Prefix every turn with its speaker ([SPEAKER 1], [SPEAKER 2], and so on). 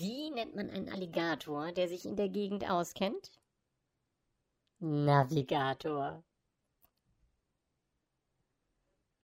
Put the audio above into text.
[SPEAKER 1] Wie nennt man einen Alligator, der sich in der Gegend auskennt? Navigator.